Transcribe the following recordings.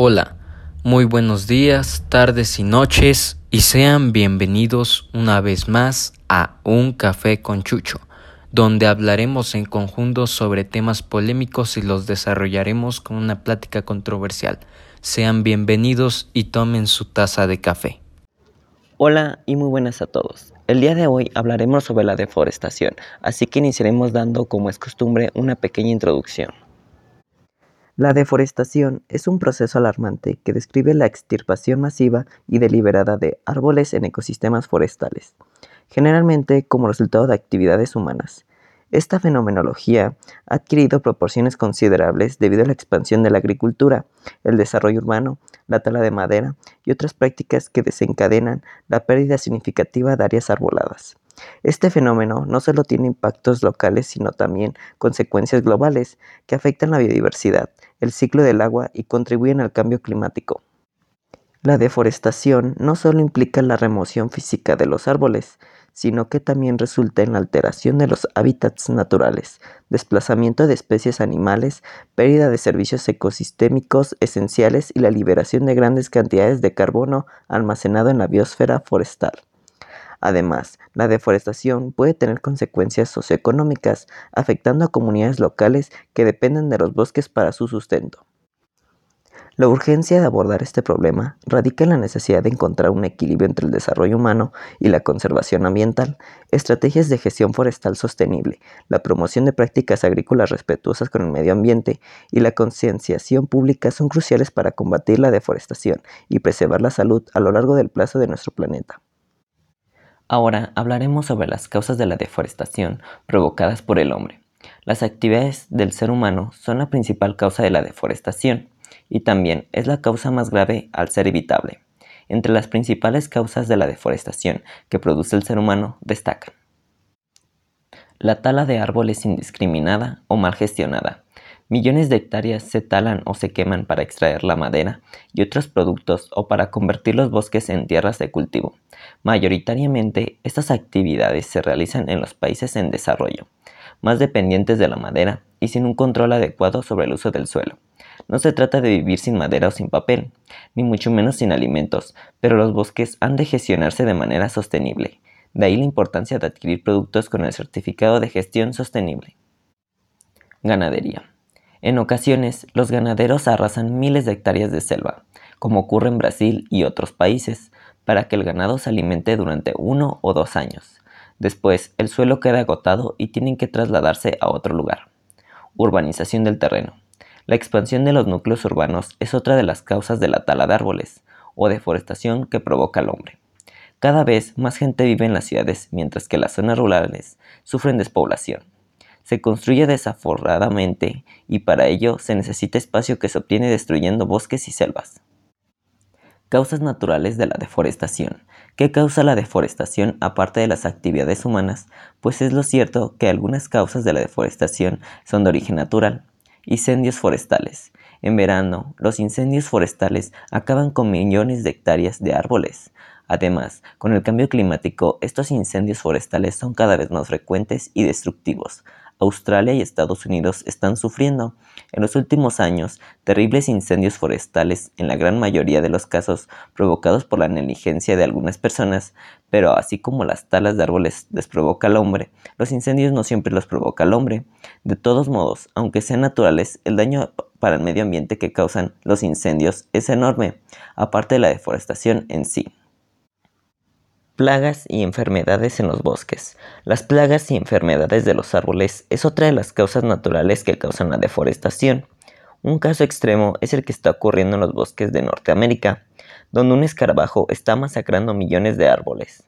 Hola, muy buenos días, tardes y noches y sean bienvenidos una vez más a Un Café con Chucho, donde hablaremos en conjunto sobre temas polémicos y los desarrollaremos con una plática controversial. Sean bienvenidos y tomen su taza de café. Hola y muy buenas a todos. El día de hoy hablaremos sobre la deforestación, así que iniciaremos dando, como es costumbre, una pequeña introducción. La deforestación es un proceso alarmante que describe la extirpación masiva y deliberada de árboles en ecosistemas forestales, generalmente como resultado de actividades humanas. Esta fenomenología ha adquirido proporciones considerables debido a la expansión de la agricultura, el desarrollo urbano, la tala de madera y otras prácticas que desencadenan la pérdida significativa de áreas arboladas. Este fenómeno no solo tiene impactos locales, sino también consecuencias globales que afectan la biodiversidad, el ciclo del agua y contribuyen al cambio climático. La deforestación no solo implica la remoción física de los árboles, sino que también resulta en la alteración de los hábitats naturales, desplazamiento de especies animales, pérdida de servicios ecosistémicos esenciales y la liberación de grandes cantidades de carbono almacenado en la biosfera forestal. Además, la deforestación puede tener consecuencias socioeconómicas, afectando a comunidades locales que dependen de los bosques para su sustento. La urgencia de abordar este problema radica en la necesidad de encontrar un equilibrio entre el desarrollo humano y la conservación ambiental, estrategias de gestión forestal sostenible, la promoción de prácticas agrícolas respetuosas con el medio ambiente y la concienciación pública son cruciales para combatir la deforestación y preservar la salud a lo largo del plazo de nuestro planeta. Ahora hablaremos sobre las causas de la deforestación provocadas por el hombre. Las actividades del ser humano son la principal causa de la deforestación y también es la causa más grave al ser evitable. Entre las principales causas de la deforestación que produce el ser humano destacan la tala de árboles indiscriminada o mal gestionada, Millones de hectáreas se talan o se queman para extraer la madera y otros productos o para convertir los bosques en tierras de cultivo. Mayoritariamente, estas actividades se realizan en los países en desarrollo, más dependientes de la madera y sin un control adecuado sobre el uso del suelo. No se trata de vivir sin madera o sin papel, ni mucho menos sin alimentos, pero los bosques han de gestionarse de manera sostenible. De ahí la importancia de adquirir productos con el certificado de gestión sostenible. Ganadería. En ocasiones, los ganaderos arrasan miles de hectáreas de selva, como ocurre en Brasil y otros países, para que el ganado se alimente durante uno o dos años. Después, el suelo queda agotado y tienen que trasladarse a otro lugar. Urbanización del terreno. La expansión de los núcleos urbanos es otra de las causas de la tala de árboles o deforestación que provoca el hombre. Cada vez más gente vive en las ciudades mientras que las zonas rurales sufren despoblación se construye desaforradamente y para ello se necesita espacio que se obtiene destruyendo bosques y selvas. Causas naturales de la deforestación. ¿Qué causa la deforestación aparte de las actividades humanas? Pues es lo cierto que algunas causas de la deforestación son de origen natural. Incendios forestales. En verano, los incendios forestales acaban con millones de hectáreas de árboles. Además, con el cambio climático, estos incendios forestales son cada vez más frecuentes y destructivos, Australia y Estados Unidos están sufriendo en los últimos años terribles incendios forestales, en la gran mayoría de los casos provocados por la negligencia de algunas personas, pero así como las talas de árboles les provoca el hombre, los incendios no siempre los provoca el hombre. De todos modos, aunque sean naturales, el daño para el medio ambiente que causan los incendios es enorme, aparte de la deforestación en sí. Plagas y enfermedades en los bosques. Las plagas y enfermedades de los árboles es otra de las causas naturales que causan la deforestación. Un caso extremo es el que está ocurriendo en los bosques de Norteamérica, donde un escarabajo está masacrando millones de árboles.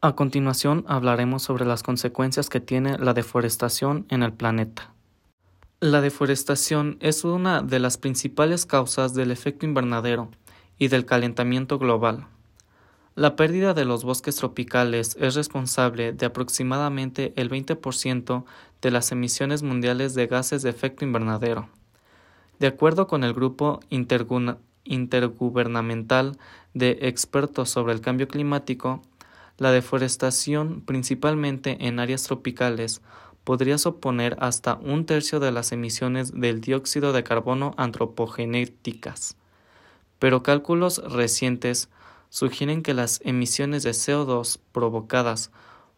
A continuación hablaremos sobre las consecuencias que tiene la deforestación en el planeta. La deforestación es una de las principales causas del efecto invernadero y del calentamiento global. La pérdida de los bosques tropicales es responsable de aproximadamente el 20% de las emisiones mundiales de gases de efecto invernadero. De acuerdo con el Grupo Intergubernamental de Expertos sobre el Cambio Climático, la deforestación, principalmente en áreas tropicales, podría suponer hasta un tercio de las emisiones del dióxido de carbono antropogenéticas. Pero cálculos recientes sugieren que las emisiones de CO2 provocadas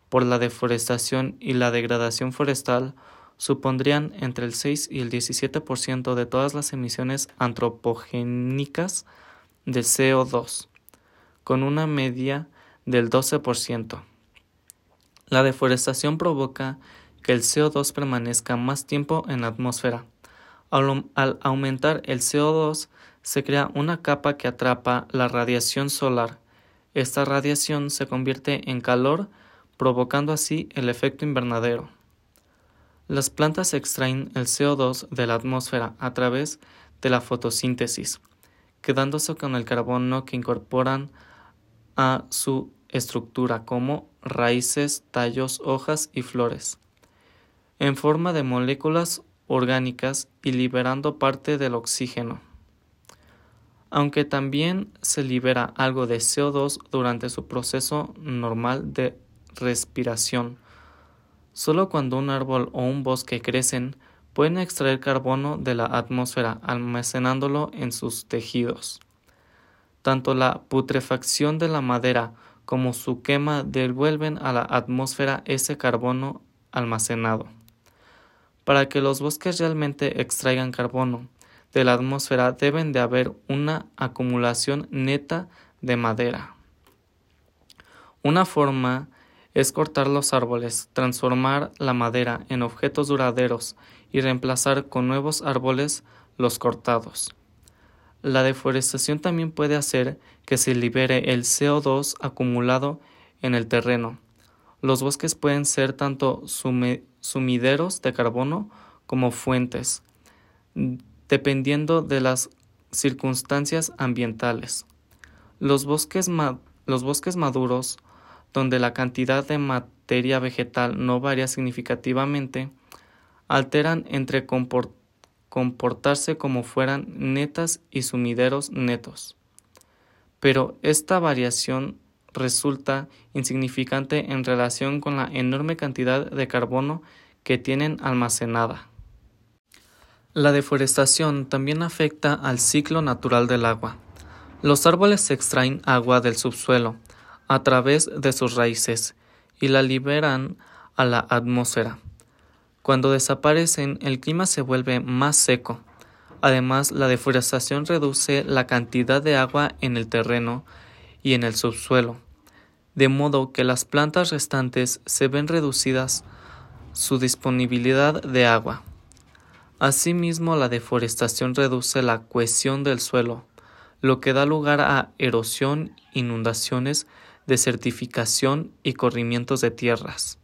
por la deforestación y la degradación forestal supondrían entre el 6 y el 17% de todas las emisiones antropogénicas de CO2, con una media del 12%. La deforestación provoca que el CO2 permanezca más tiempo en la atmósfera. Al, aumentar el CO2 se crea una capa que atrapa la radiación solar. Esta radiación se convierte en calor, provocando así el efecto invernadero. Las plantas extraen el CO2 de la atmósfera a través de la fotosíntesis, quedándose con el carbono que incorporan a su estructura como raíces, tallos, hojas y flores, en forma de moléculas orgánicas y liberando parte del oxígeno. Aunque también se libera algo de CO2 durante su proceso normal de respiración. Solo cuando un árbol o un bosque crecen, pueden extraer carbono de la atmósfera almacenándolo en sus tejidos. Tanto la putrefacción de la madera como su quema devuelven a la atmósfera ese carbono almacenado. Para que los bosques realmente extraigan carbono de la atmósfera deben de haber una acumulación neta de madera. Una forma es cortar los árboles, transformar la madera en objetos duraderos y reemplazar con nuevos árboles los cortados. La deforestación también puede hacer que se libere el CO2 acumulado en el terreno. Los bosques pueden ser tanto sumideros de carbono como fuentes, dependiendo de las circunstancias ambientales. Los bosques, maduros, donde la cantidad de materia vegetal no varía significativamente, alteran entre comportarse como fueran netas y sumideros netos. Pero esta variación resulta insignificante en relación con la enorme cantidad de carbono que tienen almacenada. La deforestación también afecta al ciclo natural del agua. Los árboles extraen agua del subsuelo a través de sus raíces y la liberan a la atmósfera. Cuando desaparecen, el clima se vuelve más seco. Además, la deforestación reduce la cantidad de agua en el terreno y en el subsuelo, de modo que las plantas restantes se ven reducidas su disponibilidad de agua. Asimismo, la deforestación reduce la cohesión del suelo, lo que da lugar a erosión, inundaciones, desertificación y corrimientos de tierras.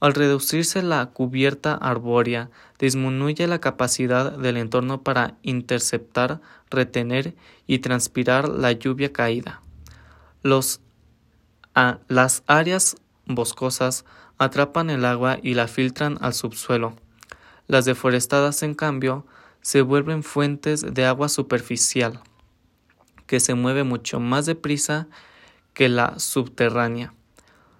Al reducirse la cubierta arbórea, disminuye la capacidad del entorno para interceptar, retener y transpirar la lluvia caída. las áreas boscosas atrapan el agua y la filtran al subsuelo. Las deforestadas, en cambio, se vuelven fuentes de agua superficial, que se mueve mucho más deprisa que la subterránea.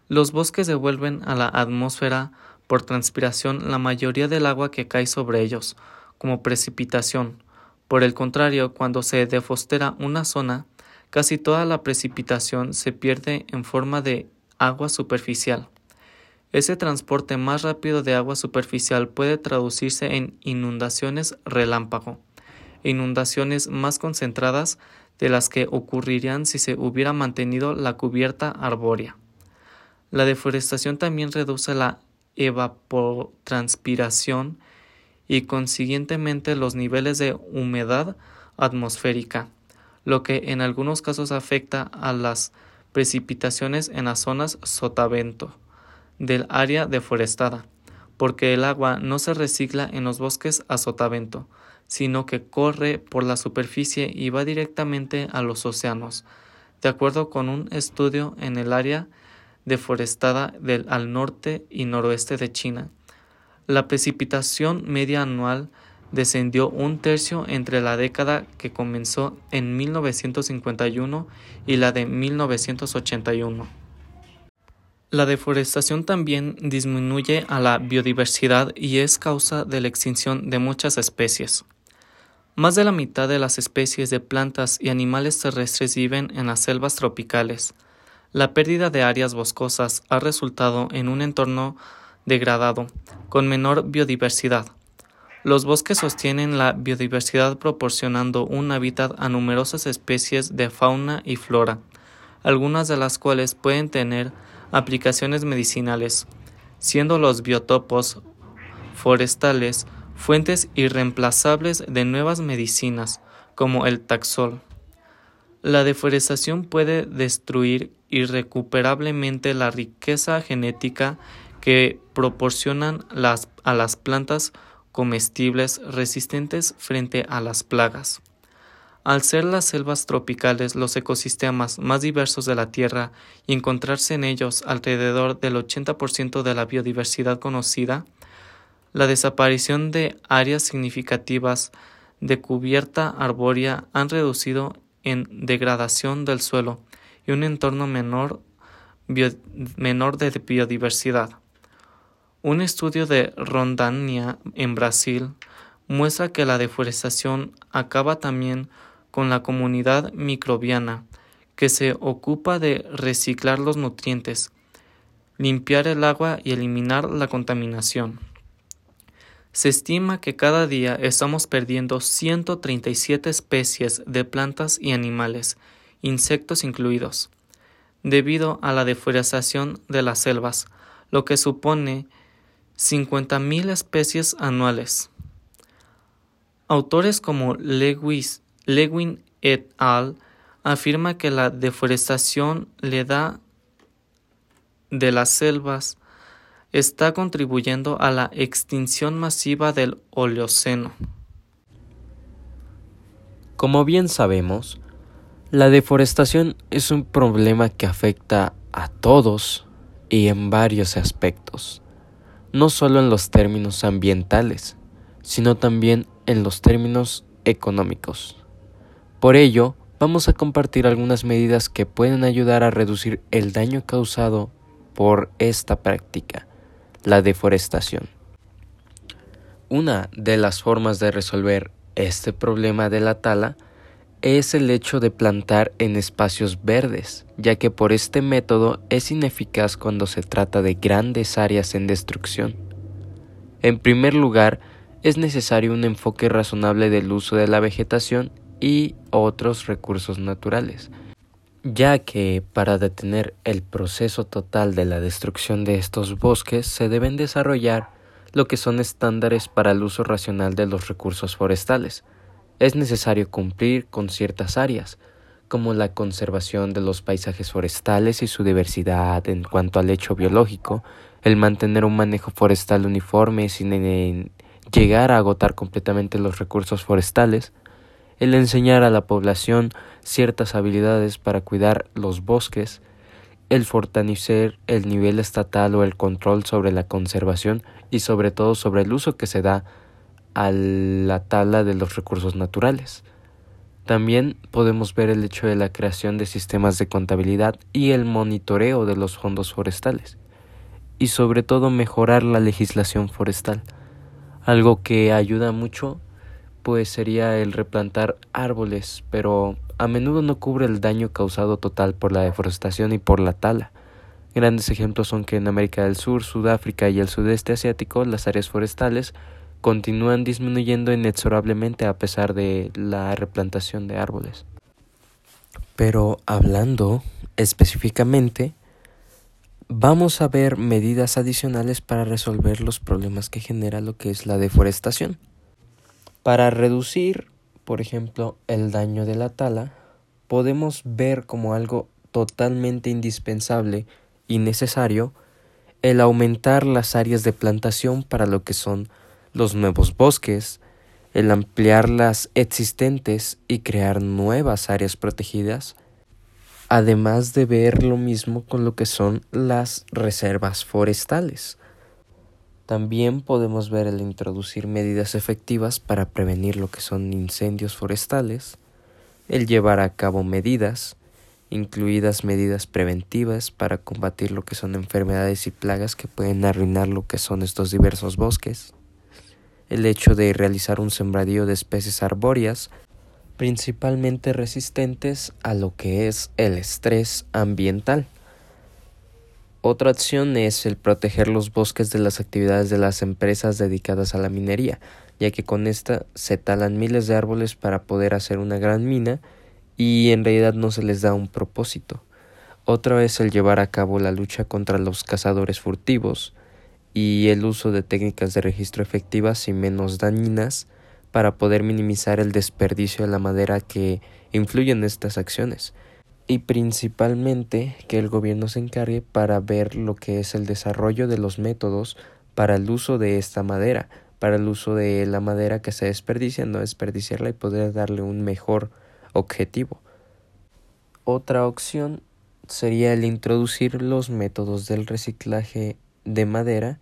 Los bosques devuelven a la atmósfera por transpiración la mayoría del agua que cae sobre ellos, como precipitación. Por el contrario, cuando se defostera una zona, casi toda la precipitación se pierde en forma de agua superficial. Ese transporte más rápido de agua superficial puede traducirse en inundaciones relámpago, inundaciones más concentradas de las que ocurrirían si se hubiera mantenido la cubierta arbórea. La deforestación también reduce la evapotranspiración y consiguientemente los niveles de humedad atmosférica, lo que en algunos casos afecta a las precipitaciones en las zonas sotavento del área deforestada, porque el agua no se recicla en los bosques a sotavento, sino que corre por la superficie y va directamente a los océanos, de acuerdo con un estudio en el área deforestada del al norte y noroeste de China. La precipitación media anual descendió un tercio entre la década que comenzó en 1951 y la de 1981. La deforestación también disminuye a la biodiversidad y es causa de la extinción de muchas especies. Más de la mitad de las especies de plantas y animales terrestres viven en las selvas tropicales. La pérdida de áreas boscosas ha resultado en un entorno degradado, con menor biodiversidad. Los bosques sostienen la biodiversidad proporcionando un hábitat a numerosas especies de fauna y flora, algunas de las cuales pueden tener aplicaciones medicinales, siendo los biotopos forestales fuentes irreemplazables de nuevas medicinas, como el taxol. La deforestación puede destruir irrecuperablemente la riqueza genética que proporcionan a las plantas comestibles resistentes frente a las plagas. Al ser las selvas tropicales los ecosistemas más diversos de la Tierra y encontrarse en ellos alrededor del 80% de la biodiversidad conocida, la desaparición de áreas significativas de cubierta arbórea han reducido en degradación del suelo y un entorno menor, menor de biodiversidad. Un estudio de Rondania en Brasil muestra que la deforestación acaba también con la comunidad microbiana, que se ocupa de reciclar los nutrientes, limpiar el agua y eliminar la contaminación. Se estima que cada día estamos perdiendo 137 especies de plantas y animales, insectos incluidos, debido a la deforestación de las selvas, lo que supone 50.000 especies anuales. Autores como Lewis Lewin et al. afirma que la deforestación le da de las selvas está contribuyendo a la extinción masiva del Oleoceno. Como bien sabemos, la deforestación es un problema que afecta a todos y en varios aspectos, no solo en los términos ambientales, sino también en los términos económicos. Por ello, vamos a compartir algunas medidas que pueden ayudar a reducir el daño causado por esta práctica, la deforestación. Una de las formas de resolver este problema de la tala es el hecho de plantar en espacios verdes, ya que por este método es ineficaz cuando se trata de grandes áreas en destrucción. En primer lugar, es necesario un enfoque razonable del uso de la vegetación y otros recursos naturales, ya que para detener el proceso total de la destrucción de estos bosques se deben desarrollar lo que son estándares para el uso racional de los recursos forestales. Es necesario cumplir con ciertas áreas, como la conservación de los paisajes forestales y su diversidad en cuanto al hecho biológico, el mantener un manejo forestal uniforme sin llegar a agotar completamente los recursos forestales, el enseñar a la población ciertas habilidades para cuidar los bosques, el fortalecer el nivel estatal o el control sobre la conservación y sobre todo sobre el uso que se da a la tala de los recursos naturales. También podemos ver el hecho de la creación de sistemas de contabilidad y el monitoreo de los fondos forestales y sobre todo mejorar la legislación forestal, algo que ayuda mucho pues sería el replantar árboles, pero a menudo no cubre el daño causado total por la deforestación y por la tala. Grandes ejemplos son que en América del Sur, Sudáfrica y el sudeste asiático las áreas forestales continúan disminuyendo inexorablemente a pesar de la replantación de árboles. Pero hablando específicamente, vamos a ver medidas adicionales para resolver los problemas que genera lo que es la deforestación. Para reducir, por ejemplo, el daño de la tala, podemos ver como algo totalmente indispensable y necesario el aumentar las áreas de plantación para lo que son los nuevos bosques, el ampliar las existentes y crear nuevas áreas protegidas, además de ver lo mismo con lo que son las reservas forestales. También podemos ver el introducir medidas efectivas para prevenir lo que son incendios forestales, el llevar a cabo medidas incluidas medidas preventivas para combatir lo que son enfermedades y plagas que pueden arruinar lo que son estos diversos bosques, el hecho de realizar un sembradío de especies arbóreas principalmente resistentes a lo que es el estrés ambiental. Otra acción es el proteger los bosques de las actividades de las empresas dedicadas a la minería, ya que con esta se talan miles de árboles para poder hacer una gran mina y en realidad no se les da un propósito. Otra es el llevar a cabo la lucha contra los cazadores furtivos y el uso de técnicas de registro efectivas y menos dañinas para poder minimizar el desperdicio de la madera que influye en estas acciones y principalmente que el gobierno se encargue para ver lo que es el desarrollo de los métodos para el uso de esta madera, para el uso de la madera que se desperdicia, no desperdiciarla y poder darle un mejor objetivo. Otra opción sería el introducir los métodos del reciclaje de madera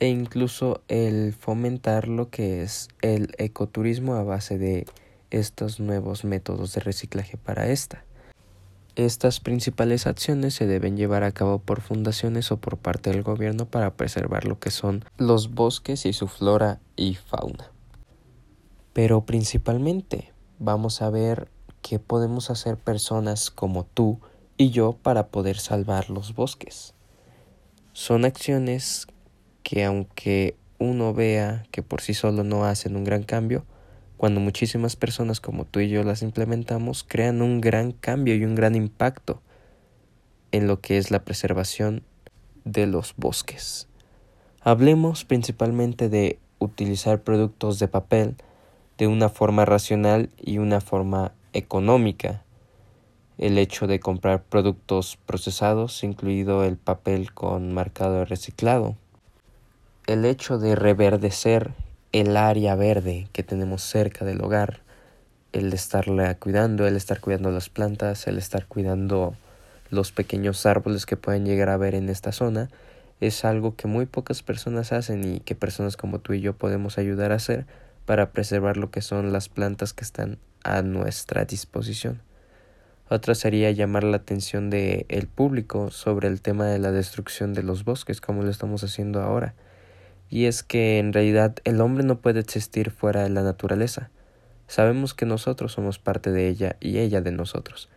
e incluso el fomentar lo que es el ecoturismo a base de estos nuevos métodos de reciclaje para esta. Estas principales acciones se deben llevar a cabo por fundaciones o por parte del gobierno para preservar lo que son los bosques y su flora y fauna. Pero principalmente vamos a ver qué podemos hacer personas como tú y yo para poder salvar los bosques. Son acciones que aunque uno vea que por sí solo no hacen un gran cambio, cuando muchísimas personas como tú y yo las implementamos, crean un gran cambio y un gran impacto en lo que es la preservación de los bosques. Hablemos principalmente de utilizar productos de papel de una forma racional y una forma económica. El hecho de comprar productos procesados, incluido el papel con marcado reciclado. El hecho de reverdecer el área verde que tenemos cerca del hogar, el estarla cuidando, el estar cuidando las plantas, el estar cuidando los pequeños árboles que pueden llegar a ver en esta zona, es algo que muy pocas personas hacen y que personas como tú y yo podemos ayudar a hacer para preservar lo que son las plantas que están a nuestra disposición. Otra sería llamar la atención del el público sobre el tema de la destrucción de los bosques, como lo estamos haciendo ahora y es que en realidad el hombre no puede existir fuera de la naturaleza. Sabemos que nosotros somos parte de ella y ella de nosotros.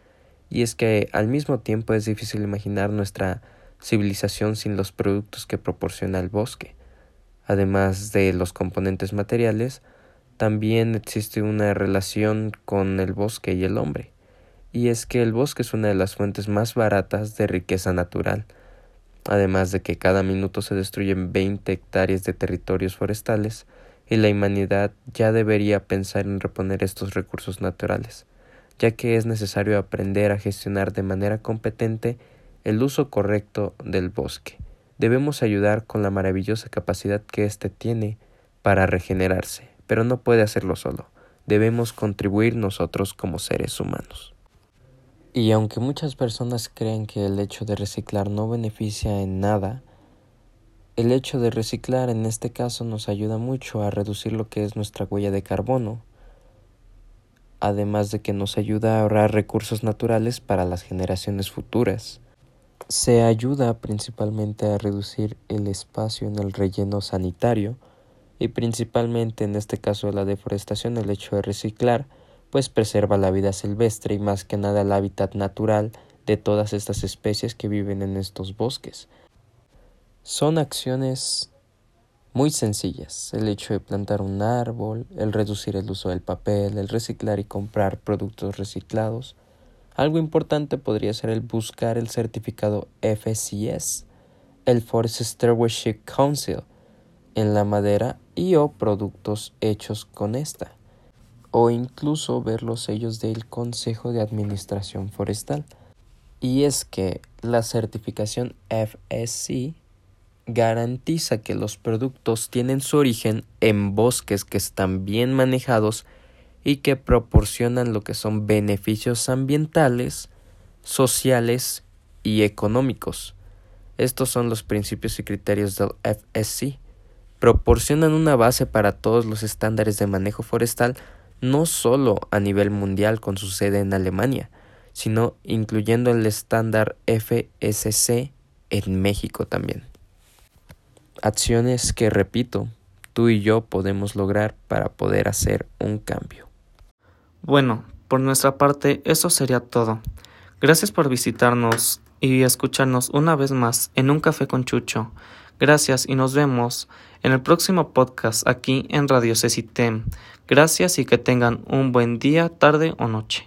Y es que al mismo tiempo es difícil imaginar nuestra civilización sin los productos que proporciona el bosque. Además de los componentes materiales, también existe una relación con el bosque y el hombre. Y es que el bosque es una de las fuentes más baratas de riqueza natural, además de que cada minuto se destruyen 20 hectáreas de territorios forestales y la humanidad ya debería pensar en reponer estos recursos naturales, ya que es necesario aprender a gestionar de manera competente el uso correcto del bosque. Debemos ayudar con la maravillosa capacidad que éste tiene para regenerarse, pero no puede hacerlo solo. Debemos contribuir nosotros como seres humanos. Y aunque muchas personas creen que el hecho de reciclar no beneficia en nada, el hecho de reciclar en este caso nos ayuda mucho a reducir lo que es nuestra huella de carbono, además de que nos ayuda a ahorrar recursos naturales para las generaciones futuras. Se ayuda principalmente a reducir el espacio en el relleno sanitario y principalmente en este caso la deforestación el hecho de reciclar pues preserva la vida silvestre y más que nada el hábitat natural de todas estas especies que viven en estos bosques. Son acciones muy sencillas, el hecho de plantar un árbol, el reducir el uso del papel, el reciclar y comprar productos reciclados. Algo importante podría ser el buscar el certificado FSCS, el Forest Stewardship Council, en la madera y o productos hechos con esta o incluso ver los sellos del Consejo de Administración Forestal. Y es que la certificación FSC garantiza que los productos tienen su origen en bosques que están bien manejados y que proporcionan lo que son beneficios ambientales, sociales y económicos. Estos son los principios y criterios del FSC. Proporcionan una base para todos los estándares de manejo forestal no solo a nivel mundial con su sede en Alemania, sino incluyendo el estándar FSC en México también. Acciones que, repito, tú y yo podemos lograr para poder hacer un cambio. Bueno, por nuestra parte eso sería todo. Gracias por visitarnos y escucharnos una vez más en Un Café con Chucho. Gracias y nos vemos en el próximo podcast aquí en Radio Cecitem. Gracias y que tengan un buen día, tarde o noche.